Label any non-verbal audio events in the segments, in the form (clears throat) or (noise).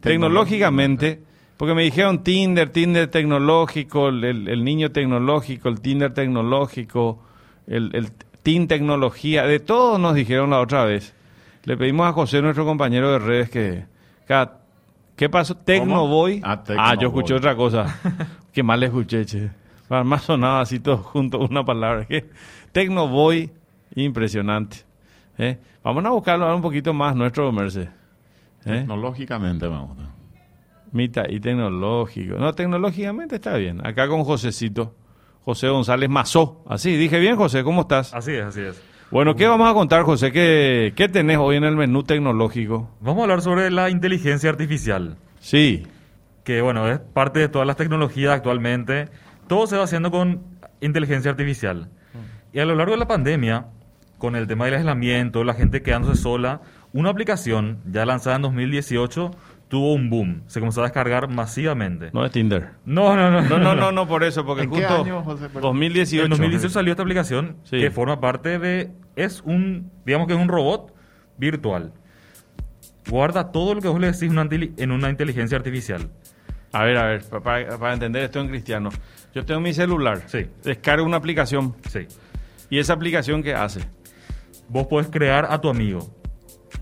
tecnológicamente, porque me dijeron Tinder, Tinder tecnológico, el, el niño tecnológico, el Tinder tecnológico, el, el tecnología, de todo nos dijeron la otra vez. Le pedimos a José, nuestro compañero de redes, que... ¿Qué pasó? Tecnoboy. Ah, Ah, yo escuché otra cosa. (laughs) Qué mal escuché, che. Más sonaba así todo junto, una palabra. (laughs) Tecnoboy, impresionante. ¿Eh? Vamos a buscarlo ahora un poquito más, nuestro Merce. ¿Eh? Tecnológicamente me gusta. Mita y tecnológico. No, tecnológicamente está bien. Acá con Josecito. José González Mazó. Así, dije bien, José, ¿cómo estás? Así es, así es. Bueno, ¿qué vamos a contar, José? ¿Qué, qué tenés hoy en el menú tecnológico? Vamos a hablar sobre la inteligencia artificial, Sí, que bueno, es parte de todas las tecnologías actualmente. Todo se va haciendo con inteligencia artificial. Y a lo largo de la pandemia, con el tema del aislamiento, la gente quedándose sola, una aplicación ya lanzada en 2018 tuvo un boom. Se comenzó a descargar masivamente. no es Tinder. No, no, no. No, no, no, no por eso, porque ¿En qué justo año, José? Perdón. 2018. En 2018 salió esta aplicación Sí. que forma parte de... Es un, digamos que es un robot virtual. Guarda todo lo que vos le decís en una inteli- en una inteligencia artificial. A ver, a ver, pa- para, para entender esto en cristiano. Yo tengo mi celular. Sí. Descargo una aplicación. Sí. ¿Y esa aplicación qué hace? Vos podés crear a tu amigo.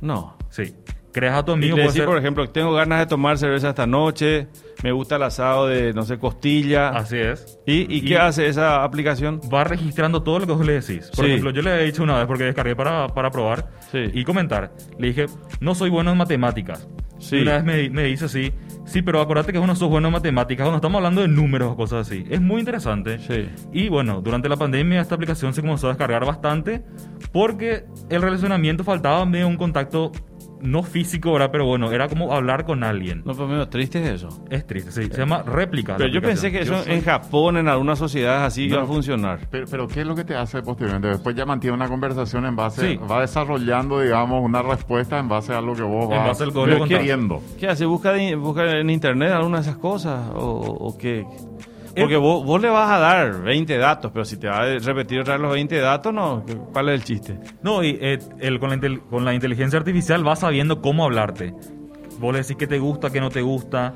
No. Sí. Creas a tu Y amigo. puede decís, ser- por ejemplo, tengo ganas de tomar cerveza esta noche, me gusta el asado de, no sé, costilla. Así es. ¿Y, y qué hace esa aplicación? Va registrando todo lo que vos le decís. Por Sí. ejemplo, yo le he dicho una vez porque descargué para, para probar Sí. y comentar. Le dije, no soy bueno en matemáticas. Sí. Y una vez me, me dice así, sí, pero acordate que vos no sos bueno en matemáticas cuando estamos hablando de números o cosas así. Es muy interesante. Sí. Y bueno, durante la pandemia esta aplicación se comenzó a descargar bastante porque el relacionamiento faltaba medio un contacto no físico, ¿verdad? Pero bueno, era como hablar con alguien. No, pero medio triste es eso. Es triste, sí. Se llama réplica. Pero yo pensé que Yo eso soy- en Japón, en algunas sociedades así, iba a funcionar. Pero, pero ¿qué es lo que te hace posteriormente? Después ya mantiene una conversación en base, Sí. va desarrollando, digamos, una respuesta en base a lo que vos En vas base al queriendo. ¿Qué hace? ¿Busca, de- busca en internet alguna de esas cosas? ¿O, o qué? Porque vos, vos le vas a dar 20 datos, pero si te va a repetir otra vez los 20 datos, no. ¿Cuál es el chiste? No, y eh, el, con, la con la inteligencia artificial va sabiendo cómo hablarte. Vos le decís qué te gusta, qué no te gusta.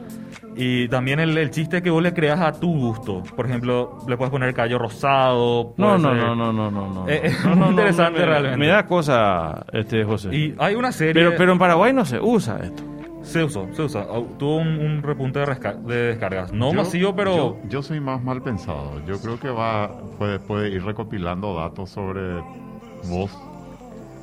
Y también el, el chiste es que vos le creas a tu gusto. Por ejemplo, le puedes poner callo rosado. No, no, ser- no, no, no, no, no. Eh, es No, muy no, no, interesante me- realmente. Me da cosa, este, José. Y hay una serie... pero, pero en Paraguay no se usa esto. Se usó, se usa. Tuvo un, un repunte de, descargas. No Yo- masivo, pero... Yo, yo soy más mal pensado. Yo creo que va puede, puede ir recopilando datos sobre vos.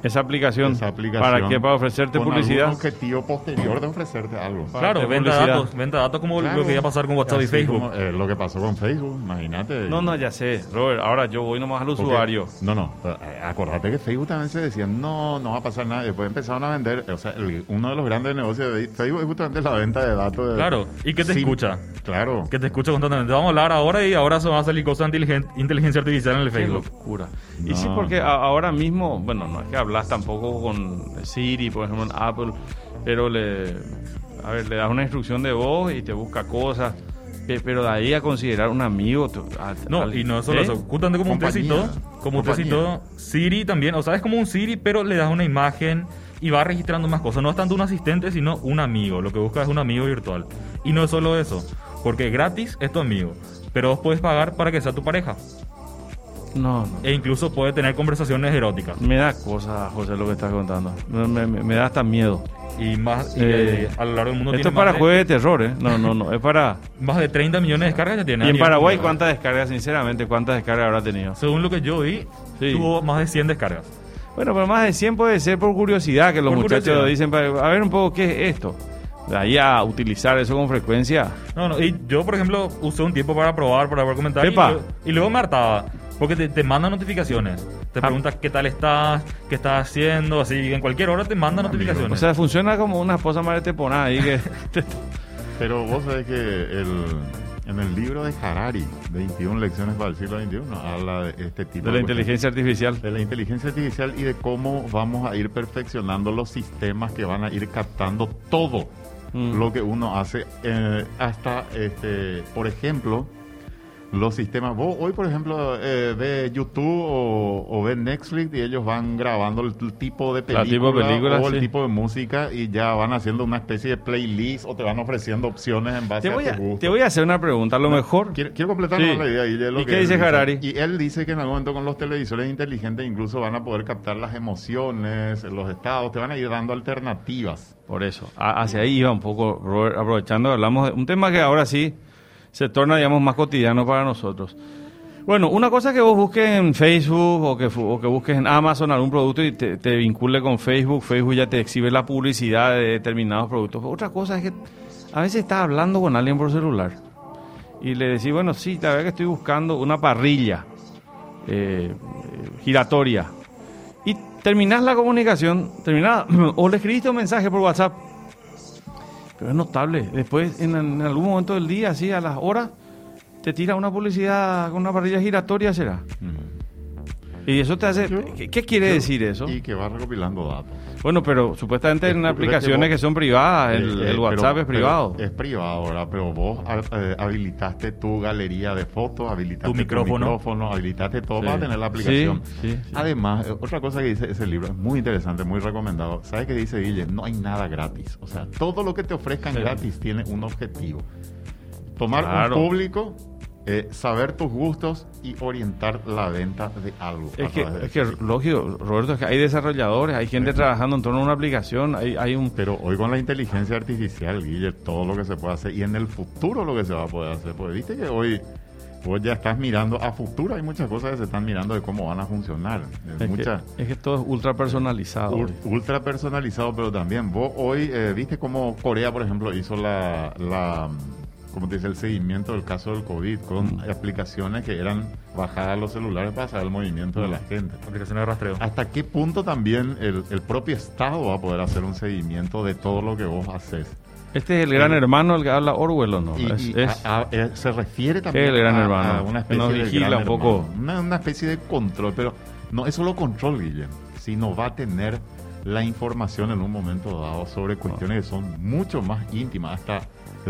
Esa aplicación. Esa aplicación. ¿Para qué? Para ofrecerte con publicidad. algún objetivo posterior de ofrecerte algo. Claro, venta publicidad. datos. Venta datos como Claro. lo que iba a pasar con WhatsApp y Facebook. como, eh, lo que pasó con Facebook, imagínate. No, no, ya sé, Robert. Ahora yo voy nomás al Porque- usuario. No, no. eh, Acordate que Facebook también se decía, no, no va a pasar nada. Después empezaron a vender. O sea, el- uno de los grandes negocios de Facebook es justamente la venta de datos. de- Claro. ¿Y qué te Sí, escucha? Claro. Que te escucha constantemente. Vamos a hablar ahora y ahora se van a salir cosas de inteligen- inteligencia artificial en el Qué Facebook. locura. Y sí, porque a- ahora mismo, bueno, no es que hablas tampoco con Siri, por ejemplo, en Apple, pero le, a ver, le das una instrucción de voz y te busca cosas. Pe- Pero de ahí a considerar un amigo. a- No, al- y no solo ¿Eh? eso. Justamente como Compañía. citó, como usted Compañía. citó, Siri también, o sea, es como un Siri, pero le das una imagen y va registrando más cosas. No es tanto un asistente, sino un amigo. Lo que busca es un amigo virtual. Y no es solo eso, porque gratis es tu amigo, pero vos puedes pagar para que sea tu pareja. No, no. E incluso puede tener conversaciones eróticas. Me da cosa, José, lo que estás contando. Me, me- me da hasta miedo. Y más y, Eh, a lo largo del mundo Esto tiene es para más, juegos de terror, ¿eh? No, no, no. Es para. de, (laughs) más de 30 millones de descargas ya tiene. ¿Y en Paraguay cuántas descargas, sinceramente, cuántas descargas habrá tenido? Según lo que yo vi, Sí. tuvo más de 100 descargas. Bueno, pero más de 100 puede ser por curiosidad que los Por muchachos curiosidad. dicen, a ver un poco qué es esto. De ahí a utilizar eso con frecuencia. No, no, y yo, por ejemplo, usé un tiempo para probar, para ver comentarios. Y luego me hartaba. Porque te, te manda notificaciones. Te Ah. pregunta qué tal estás, qué estás haciendo, así. En cualquier hora te manda Ah, notificaciones. O sea, funciona como una esposa madre teponada ahí que... (laughs) Pero vos sabés que el, en el libro de Harari, 21 lecciones para el siglo XXI, habla de este tipo de la cuestiones. inteligencia artificial. de la inteligencia artificial y de cómo vamos a ir perfeccionando los sistemas que van a ir captando todo Mm. lo que uno hace. eh, hasta, este, por ejemplo, los sistemas. Vos hoy, por ejemplo, eh, ves YouTube o, o ves Netflix y ellos van grabando el, el tipo de La película, tipo de película, o el tipo de música y ya van haciendo una especie de playlist o te van ofreciendo opciones en base Te voy, a a, tu gusto. te voy a hacer una pregunta. A lo mejor. Quiero, quiero completar Sí. la idea. Y, lo ¿Y que qué él dice Harari? Y él dice que en algún momento con los televisores inteligentes incluso van a poder captar las emociones, los estados, te van a ir dando alternativas. Por eso, a- hacia ahí iba un poco, Robert, aprovechando, hablamos de un tema que ahora sí se torna, digamos, más cotidiano para nosotros. Bueno, una cosa que vos busques en Facebook o que, busques en Amazon algún producto y te, vincule con Facebook, Facebook ya te exhibe la publicidad de determinados productos. Otra cosa es que a veces estás hablando con alguien por celular y le decís, bueno, sí, la verdad que estoy buscando una parrilla eh, giratoria. Y terminás la comunicación, terminás, (clears throat) o le escribiste un mensaje por WhatsApp. Pero es notable. Después, en, algún momento del día, así a las horas, te tira una publicidad con una parrilla giratoria, será. Y eso te hace. Yo- ¿Qué, qué quiere yo- decir eso? Y que va recopilando datos. Bueno, pero supuestamente en Es- aplicaciones vos- que son privadas, Eh, el, eh, el WhatsApp pero- es privado. Es privado, ¿verdad? Pero vos eh, habilitaste tu galería de fotos, habilitaste Tu micrófono. micrófono, habilitaste todo Sí. para tener la aplicación. Sí, sí, sí. Además, eh, otra cosa que dice ese libro es muy interesante, muy recomendado. ¿Sabes qué dice Guille? No hay nada gratis. O sea, todo lo que te ofrezcan Sí. gratis tiene un objetivo. Tomar Claro. un público, eh, saber tus gustos y orientar la venta de algo. Es que, de es que, lógico, Roberto, es que hay desarrolladores, hay gente trabajando en torno a una aplicación, hay, hay un... Pero hoy con la inteligencia artificial, Guille, todo lo que se puede hacer y en el futuro lo que se va a poder hacer. Porque viste que hoy vos ya estás mirando a futuro, hay muchas cosas que se están mirando de cómo van a funcionar. Es Es, mucha, que, es que todo es ultra personalizado. ul- ultra personalizado, pero también vos hoy eh, viste cómo Corea, por ejemplo, hizo la, la como te dice, el seguimiento del caso del COVID con aplicaciones que eran bajadas a los celulares para saber el movimiento de la gente. Aplicaciones de rastreo. ¿Hasta qué punto también el, el propio Estado va a poder hacer un seguimiento de todo lo que vos haces? Este es el gran hermano el que habla Orwell, ¿o no? Y, Es- y es- a- a- eh, se refiere también El gran a, hermano, a una especie nos de vigila gran un poco. hermano. Una, una especie de control, pero no es solo control, Guillem, sino va a tener la información en un momento dado sobre cuestiones que son mucho más íntimas, hasta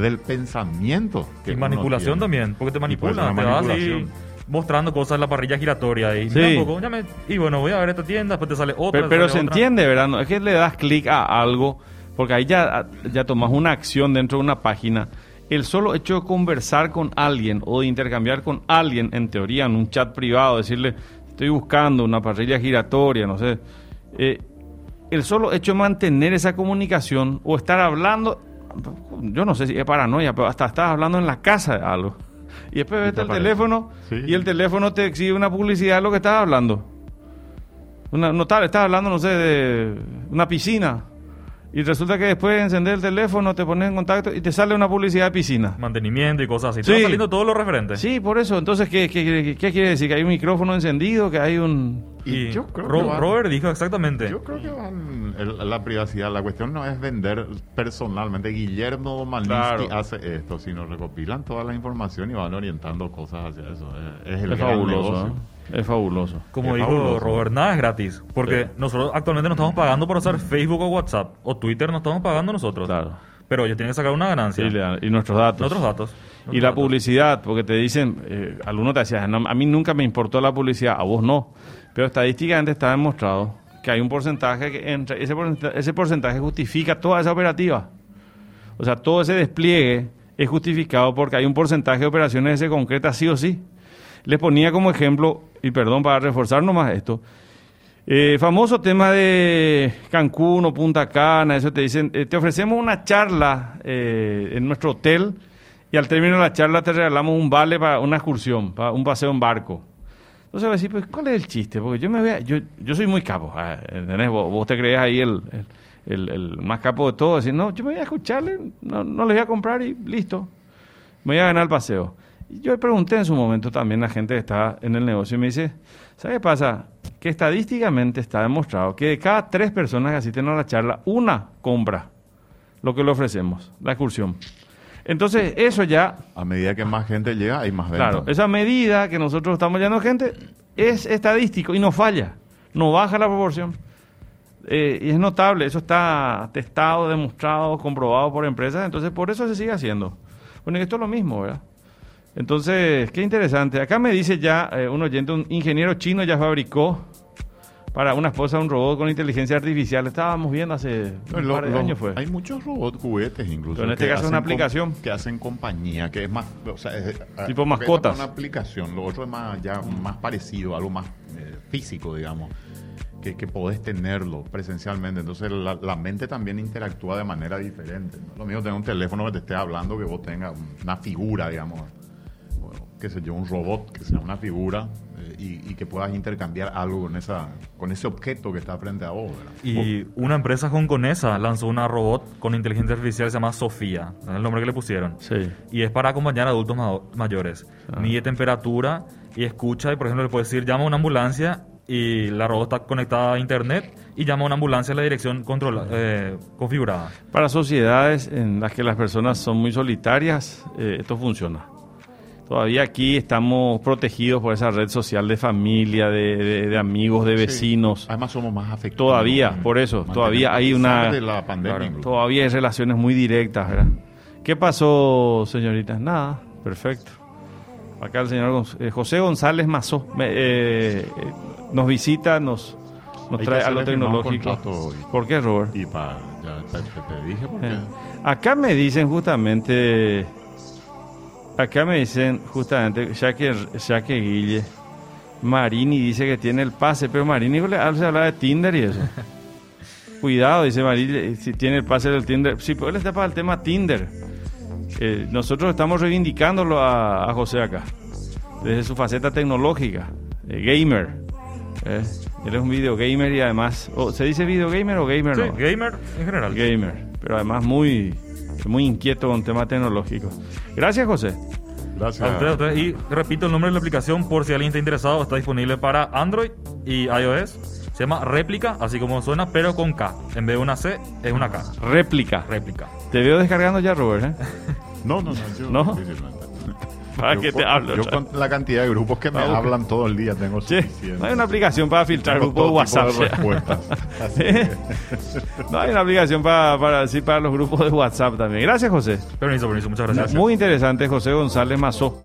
del pensamiento. que Y manipulación tiene. también, porque te manipulan, te vas así mostrando cosas en la parrilla giratoria y, Sí. mira un poco, ya me- y bueno, voy a ver esta tienda, después te sale otra. pero te pero sale se otra. entiende, ¿verdad? No, es que le das clic a algo, porque ahí ya, ya tomas una acción dentro de una página. El solo hecho de conversar con alguien o de intercambiar con alguien, en teoría, en un chat privado, decirle, estoy buscando una parrilla giratoria, no sé. eh, el solo hecho de mantener esa comunicación o estar hablando, yo no sé si es paranoia, pero hasta estás hablando en la casa de algo. Y después ves el teléfono Sí. y el teléfono te exhibe una publicidad de lo que estás hablando. Una, no tal, estás hablando, no sé, de una piscina. Y resulta que después de encender el teléfono te pones en contacto y te sale una publicidad de piscina. Mantenimiento y cosas así. Sí. Te saliendo todo lo referente. Sí, por eso. Entonces, ¿qué, qué, qué- qué quiere decir? ¿Que hay un micrófono encendido? ¿Que hay un...? Y yo creo Ro- que Robert dijo exactamente. Yo creo que van el- la privacidad. La cuestión no es vender personalmente. Guillermo Claro. hace esto, sino recopilan toda la información y van orientando cosas hacia eso. Es, es el Es gran fabuloso, negocio. Es fabuloso. Como Es dijo fabuloso. Robert, nada es gratis. Porque Sí. nosotros actualmente no estamos pagando por usar Facebook o WhatsApp. O Twitter no estamos pagando nosotros. Claro. Pero ellos tienen que sacar una ganancia. Y, le dan- y nuestros datos. Otros datos. Y la datos. publicidad, porque te dicen, eh, algunos te decían, "No, a mí nunca me importó la publicidad, a vos no. Pero estadísticamente está demostrado que hay un porcentaje que entra, ese porcentaje, ese porcentaje justifica toda esa operativa. O sea, todo ese despliegue es justificado porque hay un porcentaje de operaciones que se concreta sí o sí. Les ponía como ejemplo, y perdón para reforzar nomás esto, eh, famoso tema de Cancún o Punta Cana, eso te dicen, eh, te ofrecemos una charla eh, en nuestro hotel y al término de la charla te regalamos un vale para una excursión, para un paseo en barco. Entonces voy a decir, pues, ¿cuál es el chiste? Porque yo me voy a- yo, yo soy muy capo, ah. Vos, te crees ahí el, el, el- el más capo de todo, decir, no, yo me voy a escucharle, no, no les voy a comprar y listo, me voy a ganar el paseo. Y yo le pregunté en su momento también a gente que está en el negocio y me dice, ¿sabe qué pasa? Que estadísticamente está demostrado que de cada tres personas que asisten a la charla, una compra lo que le ofrecemos, la excursión. Entonces, eso ya A medida que más gente llega, hay más ventas. Claro, esa medida que nosotros estamos llenando gente es estadístico y no falla, no baja la proporción. Eh, y es notable, eso está testado, demostrado, comprobado por empresas, entonces por eso se sigue haciendo. Bueno, y esto es lo mismo, ¿verdad? Entonces, qué interesante. Acá me dice ya eh, un oyente, un ingeniero chino ya fabricó para una esposa un robot con inteligencia artificial. Estábamos viendo hace No, un lo- par de lo- años fue. Hay muchos robots juguetes incluso. Pero en este caso es una aplicación. que hacen compañía, que es más... o sea, es- Tipo porque mascotas. Es una aplicación, lo otro es más, ya más parecido, algo más eh, físico, digamos. Que, que podés tenerlo presencialmente. Entonces la, la mente también interactúa de manera diferente. ¿no? Lo mismo tener un teléfono que te esté hablando, que vos tengas una figura, digamos. Qué sé yo, un robot que sea una figura eh, y, y que puedas intercambiar algo con, esa, con ese objeto que está frente a vos. ¿verdad? Y una empresa hongkonesa lanzó una robot con inteligencia artificial que se llama Sofía, es el nombre que le pusieron. Sí. Y es para acompañar a adultos ma- mayores. Ah. Mide temperatura y escucha, y por ejemplo le puede decir, llama a una ambulancia y la robot está conectada a internet y llama a una ambulancia a la dirección controla- eh, configurada. Para sociedades en las que las personas son muy solitarias, eh, esto funciona. Todavía aquí estamos protegidos por esa red social de familia, de, de- de amigos, de vecinos. Además somos más afectados. Todavía, por eso, todavía hay una- de la pandemia. Claro, todavía hay relaciones muy directas, ¿verdad? ¿Qué pasó, señorita? Nada, perfecto. Acá el señor eh, José González Mazó me- eh, eh, nos visita, nos, trae a lo tecnológico. ¿Por qué, Robert? Y para, ya te, te- te dije porque... Eh, Acá me dicen justamente, acá me dicen justamente, ya que, ya que Guille, Marini dice que tiene el pase, pero Marini se habla de Tinder y eso. (laughs) Cuidado, dice Marini, si tiene el pase del Tinder. Sí, pero él está para el tema Tinder. Eh, nosotros estamos reivindicándolo a, a José acá, desde su faceta tecnológica, eh, gamer. eh. Él es un video gamer y además, oh, ¿se dice video gamer o gamer Sí, no? gamer en general. gamer, pero además muy, muy inquieto con temas tecnológicos. Gracias, José. Gracias. A ustedes. Y repito el nombre de la aplicación por si alguien está interesado. Está disponible para Android y iOS. Se llama Réplica, así como suena, pero con K. En vez de una C, es una K. Réplica. Réplica. Te veo descargando ya, Robert. ¿eh? No, no, no. Yo, ¿No? ¿Para Yo qué te con- hablo? Yo con la cantidad de grupos que me Ah, hablan todo el día tengo suficiente. no hay una aplicación para filtrar Tengo grupos de WhatsApp. de (laughs) (laughs) no hay una aplicación para, para, sí, para los grupos de WhatsApp también. Gracias, José. Permiso, permiso. Muchas gracias. Muy interesante, José González Mazó.